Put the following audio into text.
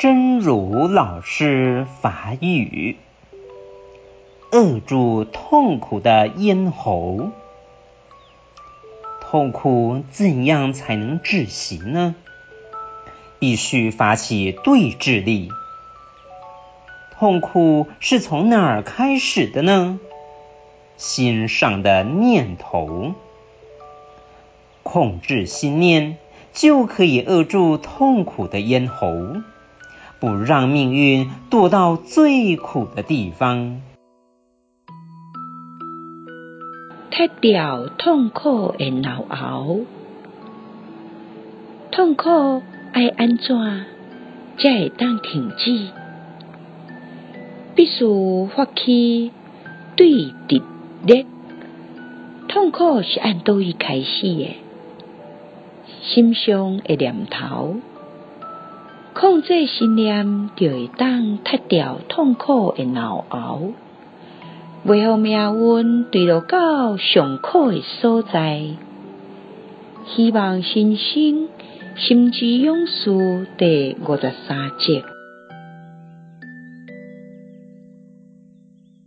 真如老师法语，扼住痛苦的咽喉。痛苦怎样才能止息呢？必须发起对峙力。痛苦是从哪儿开始的呢？心上的念头。控制心念，就可以扼住痛苦的咽喉，不让命运堕到最苦的地方。脱掉痛苦的牢钩，痛苦爱安怎才会当停止？必须发起对敌力。痛苦是按倒位开始的？心上的念头，控制心念，就会当脱掉痛苦的牢钩。袂予命运坠落到上苦的所在。希望新生心之勇士第五十三集。